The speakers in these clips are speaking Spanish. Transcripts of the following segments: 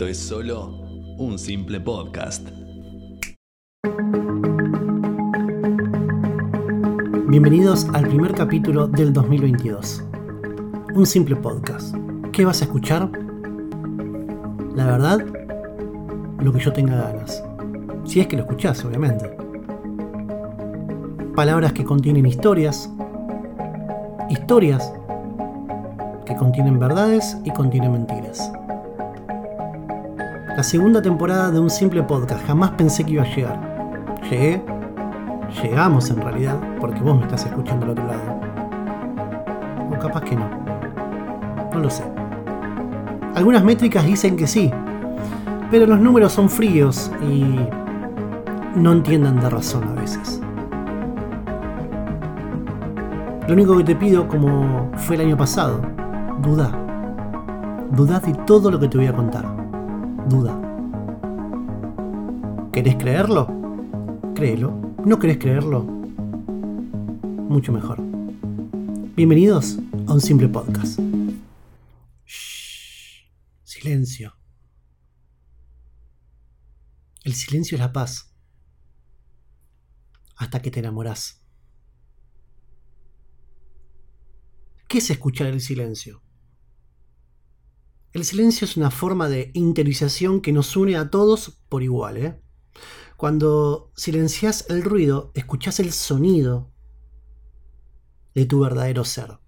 esto es solo un simple podcast. Bienvenidos al primer capítulo del 2022. Un simple podcast. ¿Qué vas a escuchar? La verdad, lo que yo tenga ganas. Si es que lo escuchás, obviamente. Palabras que contienen historias. Historias que contienen verdades y contienen mentiras. La segunda temporada de un simple podcast. Jamás pensé que iba a llegar. Llegué. Llegamos en realidad, porque vos me estás escuchando al otro lado. O capaz que no. No lo sé. Algunas métricas dicen que sí, pero los números son fríos y no entienden de razón a veces. Lo único que te pido, como fue el año pasado, duda. Duda de todo lo que te voy a contar. Duda. ¿Querés creerlo? Créelo. ¿No querés creerlo? Mucho mejor. Bienvenidos a un simple podcast. Shh. Silencio. El silencio es la paz. Hasta que te enamorás. ¿Qué es escuchar el silencio? El silencio es una forma de interiorización que nos une a todos por igual. ¿eh? Cuando silencias el ruido, escuchás el sonido de tu verdadero ser.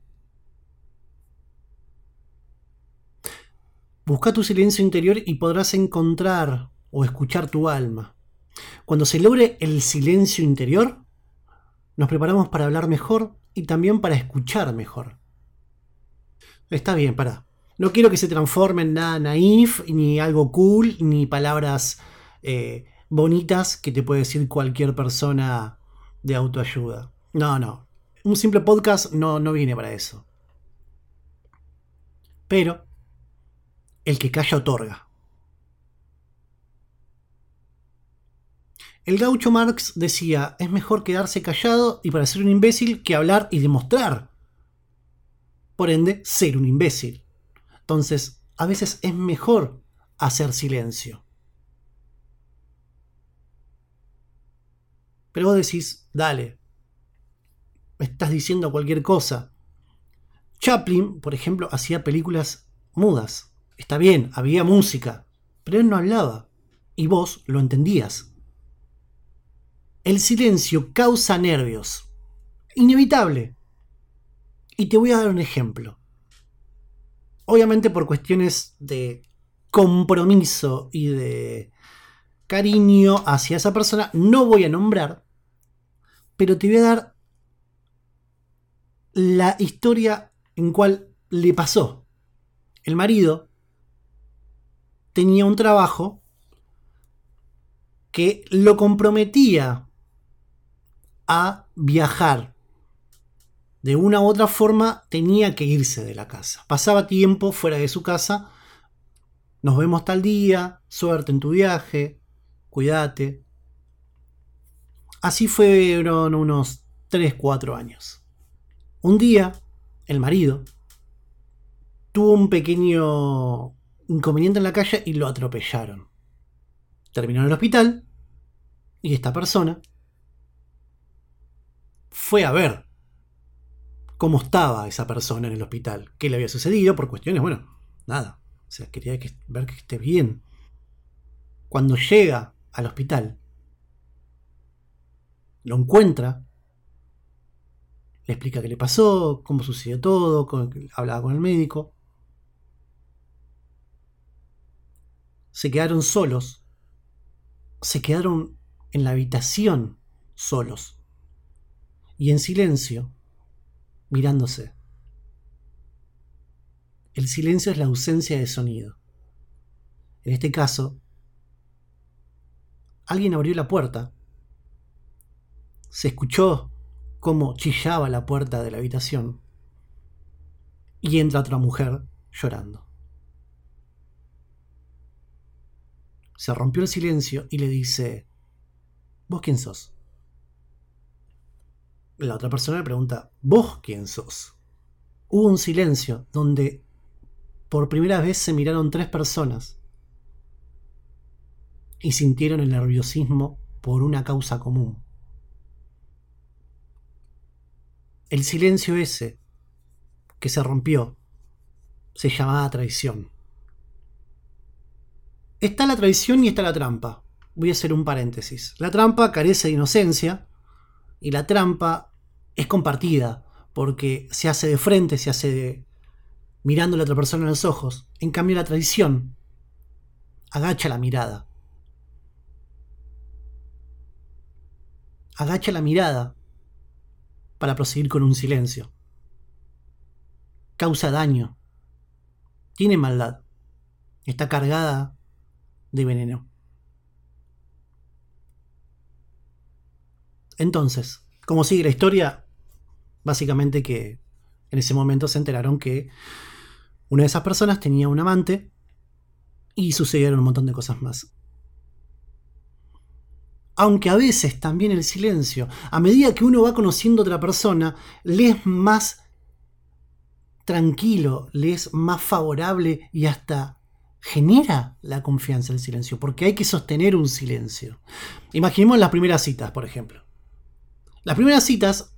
Busca tu silencio interior y podrás encontrar o escuchar tu alma. Cuando se logre el silencio interior, nos preparamos para hablar mejor y también para escuchar mejor. Está bien, para. No quiero que se transforme en nada naif, ni algo cool, ni palabras eh, bonitas que te puede decir cualquier persona de autoayuda. No, no. Un simple podcast no, no viene para eso. Pero el que calla otorga. El gaucho Marx decía, es mejor quedarse callado y parecer un imbécil que hablar y demostrar. Por ende, ser un imbécil. Entonces, a veces es mejor hacer silencio. Pero vos decís, dale, me estás diciendo cualquier cosa. Chaplin, por ejemplo, hacía películas mudas. Está bien, había música, pero él no hablaba. Y vos lo entendías. El silencio causa nervios. Inevitable. Y te voy a dar un ejemplo. Obviamente por cuestiones de compromiso y de cariño hacia esa persona, no voy a nombrar, pero te voy a dar la historia en cual le pasó. El marido tenía un trabajo que lo comprometía a viajar. De una u otra forma tenía que irse de la casa. Pasaba tiempo fuera de su casa. Nos vemos tal día, suerte en tu viaje, cuídate. Así fueron unos 3, 4 años. Un día, el marido tuvo un pequeño inconveniente en la calle y lo atropellaron. Terminó en el hospital y esta persona fue a ver cómo estaba esa persona en el hospital, qué le había sucedido por cuestiones, bueno, nada, o sea, quería ver que esté bien. Cuando llega al hospital, lo encuentra, le explica qué le pasó, cómo sucedió todo, hablaba con el médico. Se quedaron solos, se quedaron en la habitación solos y en silencio, mirándose. El silencio es la ausencia de sonido. En este caso, alguien abrió la puerta. Se escuchó cómo chillaba la puerta de la habitación. Y entra otra mujer llorando. Se rompió el silencio y le dice, ¿Vos quién sos? La otra persona le pregunta, ¿vos quién sos? Hubo un silencio donde por primera vez se miraron tres personas y sintieron el nerviosismo por una causa común. El silencio ese que se rompió se llamaba traición. Está la traición y está la trampa. Voy a hacer un paréntesis. La trampa carece de inocencia y la trampa es compartida porque se hace de frente, se hace de mirando a la otra persona en los ojos. En cambio la traición agacha la mirada. Agacha la mirada para proseguir con un silencio. Causa daño. Tiene maldad. Está cargada de veneno. Entonces, ¿cómo sigue la historia? Básicamente que en ese momento se enteraron que una de esas personas tenía un amante y sucedieron un montón de cosas más. Aunque a veces también el silencio, a medida que uno va conociendo a otra persona, le es más tranquilo, le es más favorable y hasta genera la confianza el silencio, porque hay que sostener un silencio. Imaginemos las primeras citas, por ejemplo. Las primeras citas,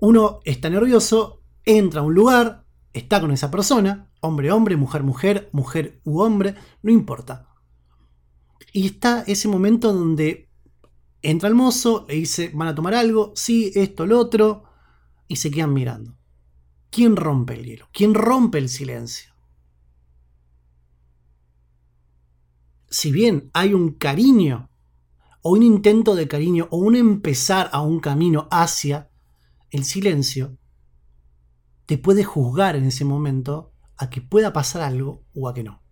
uno está nervioso, entra a un lugar, está con esa persona, hombre, hombre, mujer, mujer, mujer u hombre, no importa. Y está ese momento donde entra el mozo, le dice, van a tomar algo, sí, esto, lo otro, y se quedan mirando. ¿Quién rompe el hielo? ¿Quién rompe el silencio? Si bien hay un cariño, o un intento de cariño, o un empezar a un camino hacia el silencio, te puede juzgar en ese momento a que pueda pasar algo o a que no.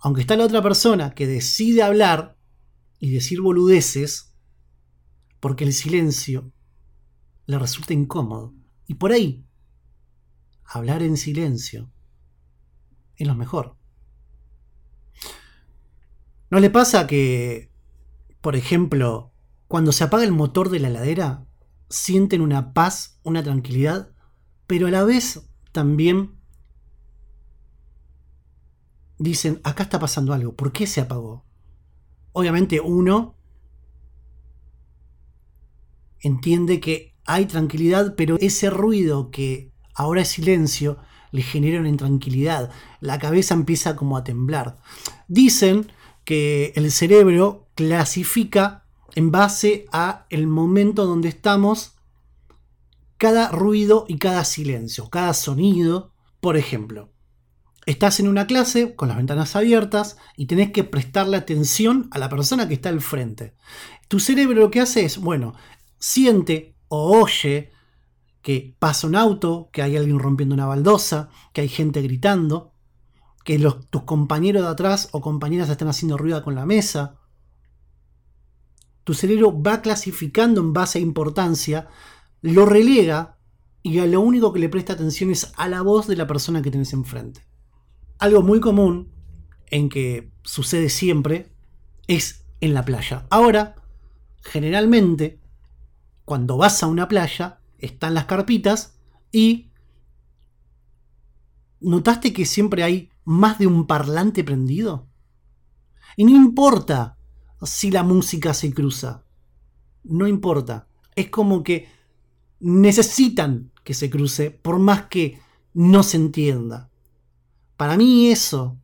Aunque está la otra persona que decide hablar y decir boludeces, porque el silencio le resulta incómodo. Y por ahí, hablar en silencio es lo mejor. ¿No le pasa que, por ejemplo, cuando se apaga el motor de la heladera, sienten una paz, una tranquilidad, pero a la vez también dicen, acá está pasando algo, ¿por qué se apagó? Obviamente uno entiende que hay tranquilidad, pero ese ruido que ahora es silencio le genera una intranquilidad. La cabeza empieza como a temblar. Dicen que el cerebro clasifica en base a el momento donde estamos cada ruido y cada silencio, cada sonido. Por ejemplo, estás en una clase con las ventanas abiertas y tenés que prestarle atención a la persona que está al frente. Tu cerebro lo que hace es, bueno, siente o oye que pasa un auto, que hay alguien rompiendo una baldosa, que hay gente gritando, que tus compañeros de atrás o compañeras están haciendo ruido con la mesa, tu cerebro va clasificando en base a importancia, lo relega y a lo único que le presta atención es a la voz de la persona que tienes enfrente. Algo muy común en que sucede siempre es en la playa. Ahora, generalmente, cuando vas a una playa, están las carpitas y ¿notaste que siempre hay más de un parlante prendido? Y no importa si la música se cruza. No importa. Es como que necesitan que se cruce por más que no se entienda. Para mí eso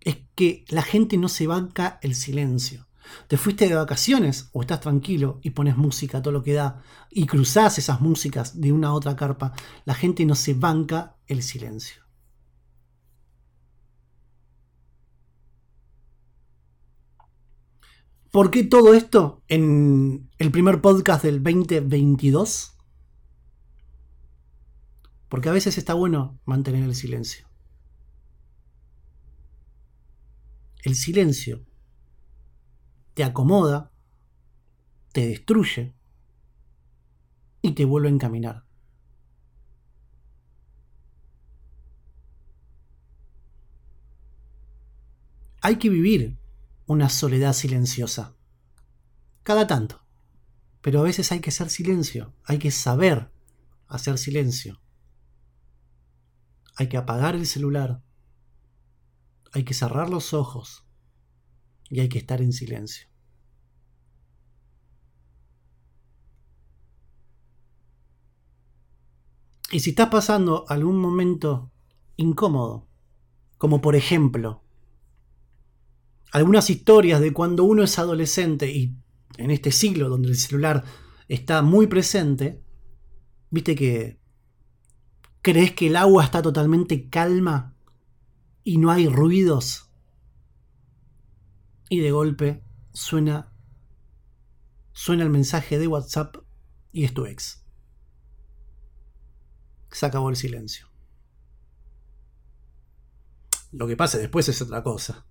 es que la gente no se banca el silencio. Te fuiste de vacaciones o estás tranquilo y pones música todo lo que da y cruzás esas músicas de una a otra carpa, la gente no se banca el silencio. ¿Por qué todo esto en el primer podcast del 2022? Porque a veces está bueno mantener el silencio. El silencio te acomoda, te destruye y te vuelve a encaminar. Hay que vivir una soledad silenciosa. Cada tanto. Pero a veces hay que hacer silencio, hay que saber hacer silencio. Hay que apagar el celular. hay que cerrar los ojos y hay que estar en silencio. Y si estás pasando algún momento incómodo, como por ejemplo, algunas historias de cuando uno es adolescente y en este siglo donde el celular está muy presente, viste que crees que el agua está totalmente calma y no hay ruidos. Y de golpe suena suena el mensaje de WhatsApp y es tu ex. Se acabó el silencio. Lo que pasa después es otra cosa.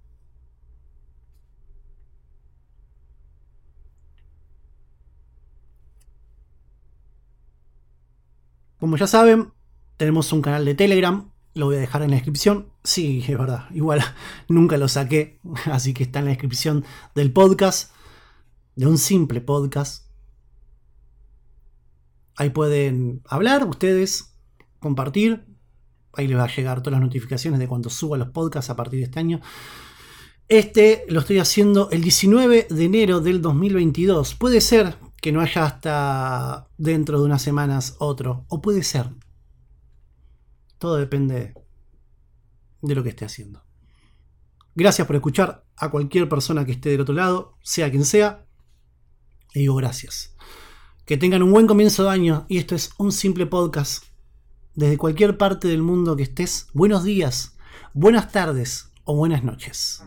Como ya saben, tenemos un canal de Telegram, lo voy a dejar en la descripción. Sí, es verdad, igual nunca lo saqué, así que está en la descripción del podcast, de un simple podcast. Ahí pueden hablar ustedes, compartir. Ahí les va a llegar todas las notificaciones de cuando suba los podcasts a partir de este año. Este lo estoy haciendo el 19 de enero del 2022. Puede ser que no haya hasta dentro de unas semanas otro. O puede ser. Todo depende de lo que esté haciendo. Gracias por escuchar a cualquier persona que esté del otro lado, sea quien sea. Le digo gracias. Que tengan un buen comienzo de año y esto es un simple podcast. Desde cualquier parte del mundo que estés, buenos días, buenas tardes o buenas noches.